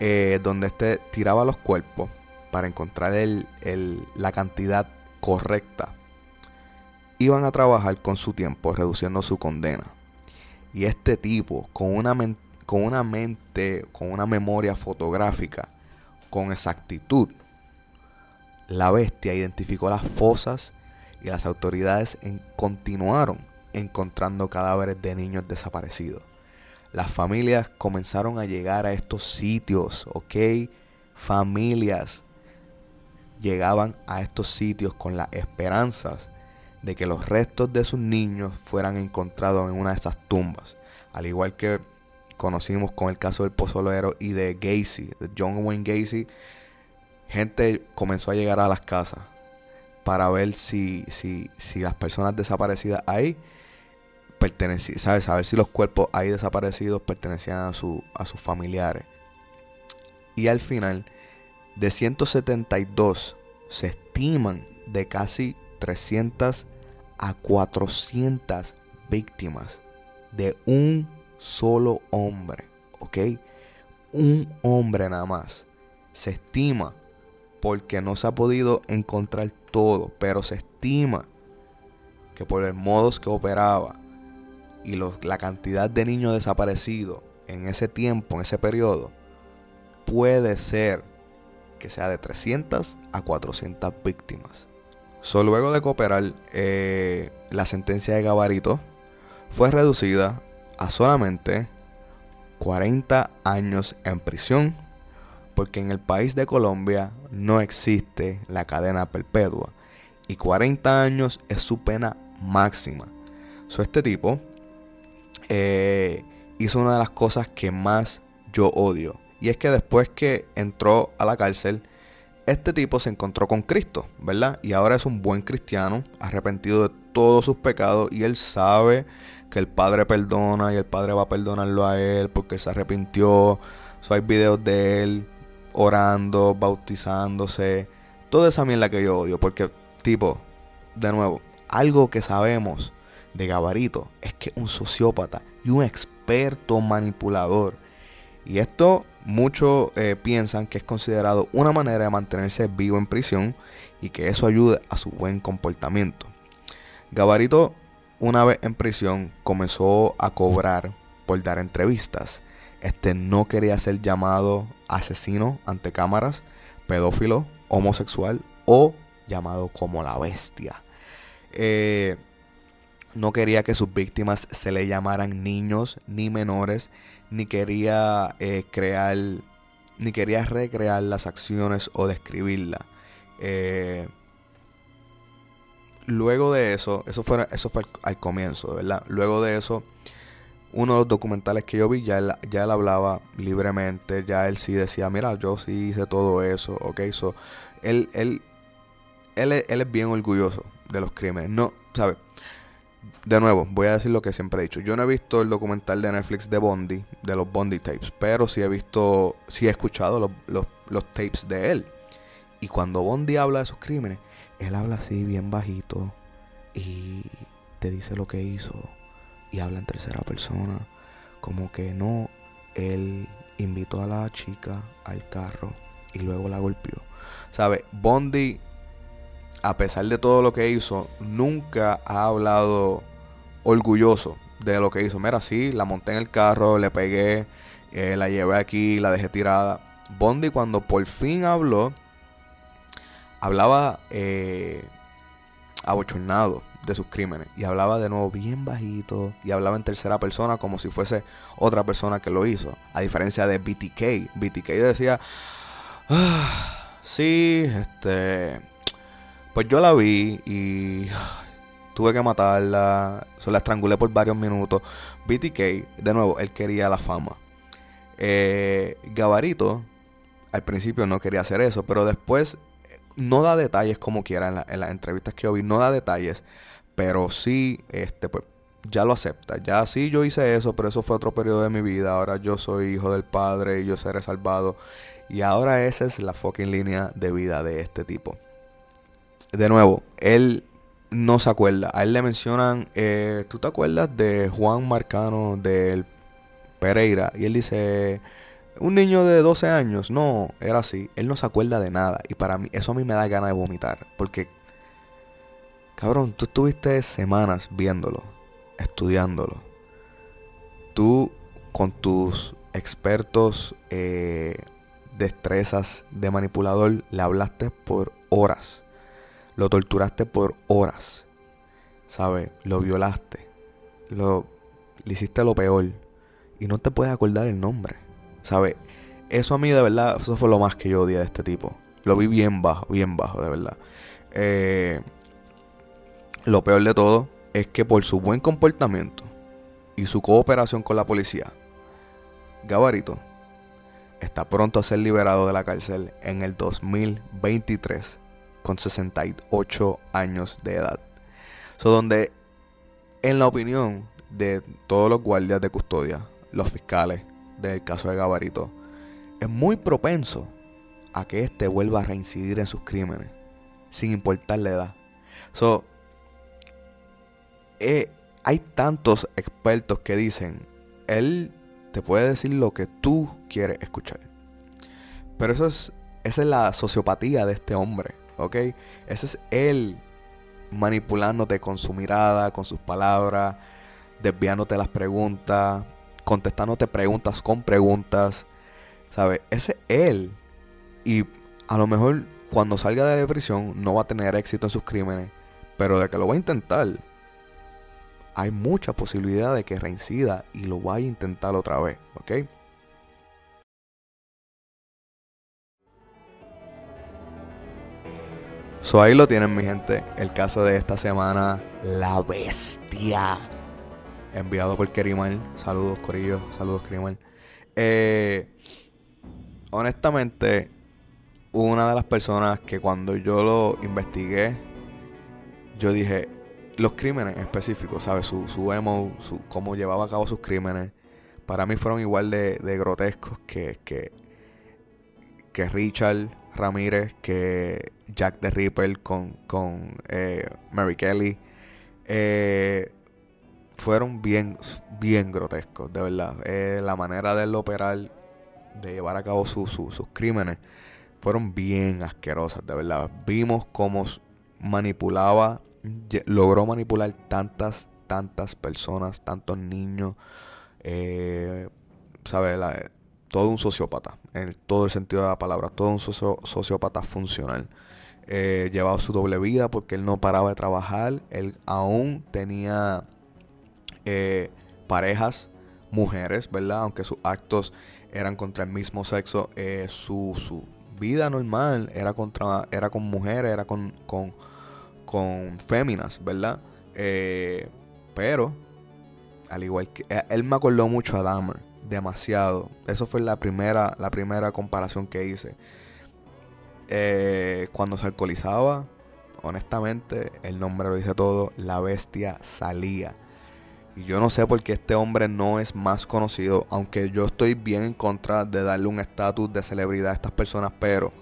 eh, donde este tiraba los cuerpos para encontrar el, la cantidad correcta, iban a trabajar con su tiempo reduciendo su condena. Y este tipo, con una, con una mente, con una memoria fotográfica, con exactitud, la bestia identificó las fosas y las autoridades continuaron encontrando cadáveres de niños desaparecidos. Las familias comenzaron a llegar a estos sitios, ¿ok? Familias llegaban a estos sitios con las esperanzas de que los restos de sus niños fueran encontrados en una de estas tumbas. Al igual que conocimos con el caso del pozolero y de Gacy, de John Wayne Gacy, gente comenzó a llegar a las casas para ver si, si, si las personas desaparecidas ahí pertenecían, ¿sabes? Saber si los cuerpos ahí desaparecidos pertenecían a, su, a sus familiares. Y al final, de 172 se estiman de casi 300 a 400 víctimas de un solo hombre, ¿ok? Un hombre nada más. Se estima, porque no se ha podido encontrar todo, pero se estima que por el modos que operaba y la cantidad de niños desaparecidos en ese tiempo, en ese periodo, puede ser que sea de 300 a 400 víctimas. So, luego de cooperar, eh, la sentencia de Gabarito fue reducida a solamente 40 años en prisión, porque en el país de Colombia no existe la cadena perpetua y 40 años es su pena máxima. So, este tipo eh, hizo una de las cosas que más yo odio, y es que después que entró a la cárcel, este tipo se encontró con Cristo, ¿verdad? Y ahora es un buen cristiano, arrepentido de todos sus pecados y él sabe que el Padre perdona y el Padre va a perdonarlo a él porque se arrepintió. hay videos de él orando, bautizándose, toda esa mierda que yo odio porque tipo, de nuevo, algo que sabemos de Gabarito es que un sociópata y un experto manipulador. Y esto muchos eh, piensan que es considerado una manera de mantenerse vivo en prisión y que eso ayuda a su buen comportamiento. Gabarito, una vez en prisión, comenzó a cobrar por dar entrevistas. Este no quería ser llamado asesino ante cámaras, pedófilo, homosexual o llamado como la bestia. Eh, no quería que sus víctimas se le llamaran niños ni menores, ni quería eh, crear, ni quería recrear las acciones o describirlas. Eh, luego de eso, eso fue, eso fue al, al comienzo, ¿verdad? Luego de eso, uno de los documentales que yo vi, ya él, ya él hablaba libremente, ya él sí decía, mira, yo sí hice todo eso, ok, so, él, él, él, él es bien orgulloso de los crímenes, no, ¿sabes? De nuevo, voy a decir lo que siempre he dicho. Yo no he visto el documental de Netflix de Bondi, de los Bondi tapes, pero sí he visto, sí he escuchado los, los, los tapes de él. Y cuando Bondi habla de sus crímenes, él habla así bien bajito y te dice lo que hizo y habla en tercera persona. Como que no, él invitó a la chica al carro y luego la golpeó. ¿Sabe? Bondi, a pesar de todo lo que hizo, nunca ha hablado orgulloso de lo que hizo. Mira, sí, la monté en el carro, le pegué, eh, la llevé aquí, la dejé tirada. Bondi cuando por fin habló, hablaba eh, abochornado de sus crímenes y hablaba de nuevo bien bajito y hablaba en tercera persona como si fuese otra persona que lo hizo a diferencia de BTK BTK decía "Ah, sí este pues yo la vi y tuve que matarla se la estrangulé por varios minutos BTK de nuevo él quería la fama. Eh, Gabarito al principio no quería hacer eso pero después no da detalles como quiera en, la- en las entrevistas que yo vi, no da detalles, pero sí, este, pues, ya lo acepta. Ya sí yo hice eso, pero eso fue otro periodo de mi vida. Ahora yo soy hijo del Padre y yo seré salvado. Y ahora esa es la fucking línea de vida de este tipo. De nuevo, él no se acuerda. A él le mencionan, eh, ¿tú te acuerdas de Juan Marcano del Pereira? Y él dice, un niño de 12 años, no, era así. Él no se acuerda de nada. Y para mí, eso a mí me da ganas de vomitar. Porque, cabrón, tú estuviste semanas viéndolo, estudiándolo. Tú, con tus expertos eh, destrezas de manipulador, le hablaste por horas. Lo torturaste por horas. ¿Sabes? Lo violaste. Lo, le hiciste lo peor. Y no te puedes acordar el nombre. ¿Sabe? Eso a mí de verdad, eso fue lo más que yo odié de este tipo. Lo vi bien bajo, bien bajo, de verdad. Eh, lo peor de todo es que por su buen comportamiento y su cooperación con la policía, Gabarito está pronto a ser liberado de la cárcel en el 2023 con 68 años de edad. So, donde, en la opinión de todos los guardias de custodia, los fiscales del caso de Gabarito, es muy propenso a que éste vuelva a reincidir en sus crímenes, sin importar la edad. So, eh, hay tantos expertos que dicen, él te puede decir lo que tú quieres escuchar. Pero eso es, esa es la sociopatía de este hombre, ¿ok? Ese es él manipulándote con su mirada, con sus palabras, desviándote las preguntas, contestándote preguntas con preguntas, ¿sabes? Ese es él. Y a lo mejor cuando salga de prisión no va a tener éxito en sus crímenes, pero de que lo va a intentar, hay mucha posibilidad de que reincida y lo vaya a intentar otra vez, ¿ok? So ahí lo tienen mi gente, el caso de esta semana, la bestia, enviado por Kerimal. Saludos Corillo, saludos Kerimal. Eh, honestamente, una de las personas que cuando yo lo investigué, yo dije, los crímenes específicos, ¿sabes? Su, su emo, su, cómo llevaba a cabo sus crímenes, para mí fueron igual de, grotescos que, que, que Richard Ramírez, que Jack the Ripper con, con eh, Mary Kelly. Eh, fueron bien, bien grotescos, de verdad. Eh, la manera de él operar de llevar a cabo su- su- sus crímenes fueron bien asquerosas, de verdad. Vimos cómo manipulaba, logró manipular tantas, tantas personas, tantos niños, eh, ¿sabe? La- todo un sociópata, en todo el sentido de la palabra, todo un sociópata funcional. Eh, llevaba su doble vida porque él no paraba de trabajar, él aún tenía eh, parejas, mujeres, ¿verdad? Aunque sus actos eran contra el mismo sexo, eh, su, su vida normal era contra, era con mujeres, era con, con, con féminas, ¿verdad? Eh, pero, al igual que, él me acordó mucho a Dahmer, demasiado. Eso fue la primera, la primera comparación que hice. Cuando se alcoholizaba, honestamente, el nombre lo dice todo, la bestia salía. Y yo no sé por qué este hombre no es más conocido, aunque yo estoy bien en contra de darle un estatus de celebridad a estas personas, pero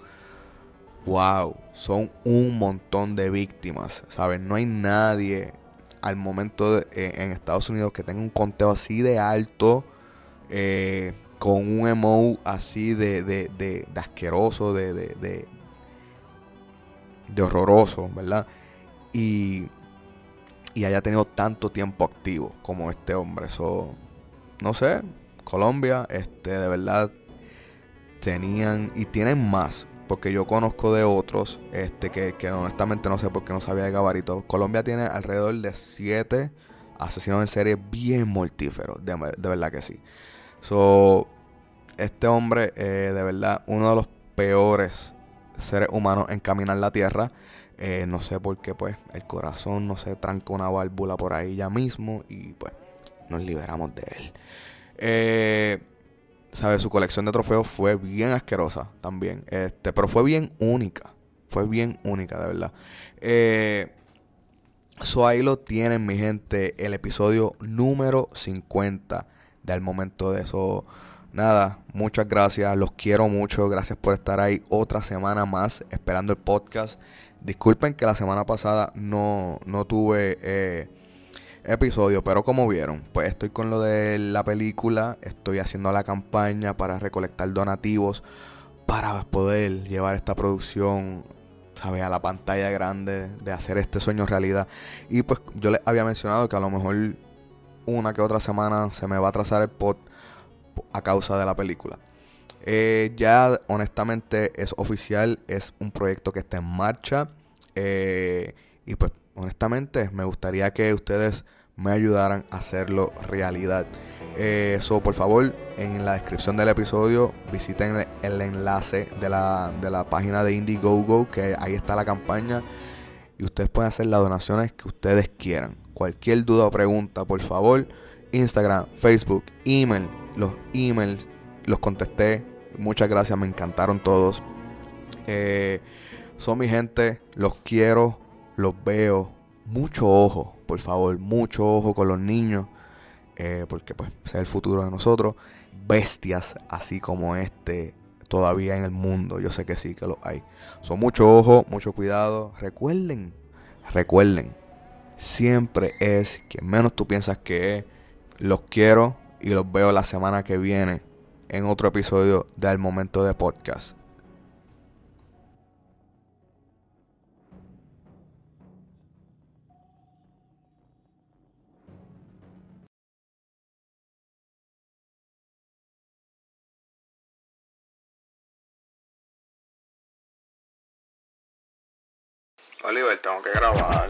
wow, son un montón de víctimas, ¿sabes? No hay nadie al momento de- eh, en Estados Unidos que tenga un conteo así de alto, eh, con un emo así de, de, de- asqueroso, de, de horroroso, ¿verdad? Y y haya tenido tanto tiempo activo como este hombre. Eso, no sé, Colombia, este, de verdad, tenían y tienen más. Porque yo conozco de otros, este, que, que honestamente no sé por qué no sabía de gabarito. Colombia tiene alrededor de 7 asesinos en serie bien mortíferos, de, de verdad que sí. So, este hombre, eh, de verdad, uno de los peores seres humanos en caminar la tierra. Eh, no sé por qué, pues, el corazón no se tranca una válvula por ahí ya mismo y pues nos liberamos de él. Eh, ¿Sabe? Su colección de trofeos fue bien asquerosa también, este, pero fue bien única, fue bien única, de verdad. Eh, ahí lo tienen, mi gente, el episodio número 50 del momento de eso. Nada, muchas gracias, los quiero mucho, gracias por estar ahí otra semana más esperando el podcast. Disculpen que la semana pasada no, no tuve eh, episodio, pero como vieron, pues estoy con lo de la película, estoy haciendo la campaña para recolectar donativos para poder llevar esta producción, ¿sabes? A la pantalla grande, de hacer este sueño realidad. Y pues yo les había mencionado que a lo mejor una que otra semana se me va a atrasar el pod a causa de la película. Eh, ya honestamente es oficial, es un proyecto que está en marcha. eh, y pues honestamente me gustaría que ustedes me ayudaran a hacerlo realidad. Eh, so, por favor, en la descripción del episodio visiten el enlace de la, de la página de Indiegogo, que ahí está la campaña. Y ustedes pueden hacer las donaciones que ustedes quieran. Cualquier duda o pregunta, por favor, Instagram, Facebook, email. Los emails los contesté. Muchas gracias, me encantaron todos. Eh, son mi gente, los quiero, los veo. Mucho ojo, por favor, mucho ojo con los niños. eh, porque pues es el futuro de nosotros. Bestias así como este todavía en el mundo. Yo sé que sí que los hay. Son mucho ojo, mucho cuidado. Recuerden, recuerden. Siempre es quien menos tú piensas que es. Los quiero y los veo la semana que viene en otro episodio del Momento de Podcast. Oliver, tengo que grabar.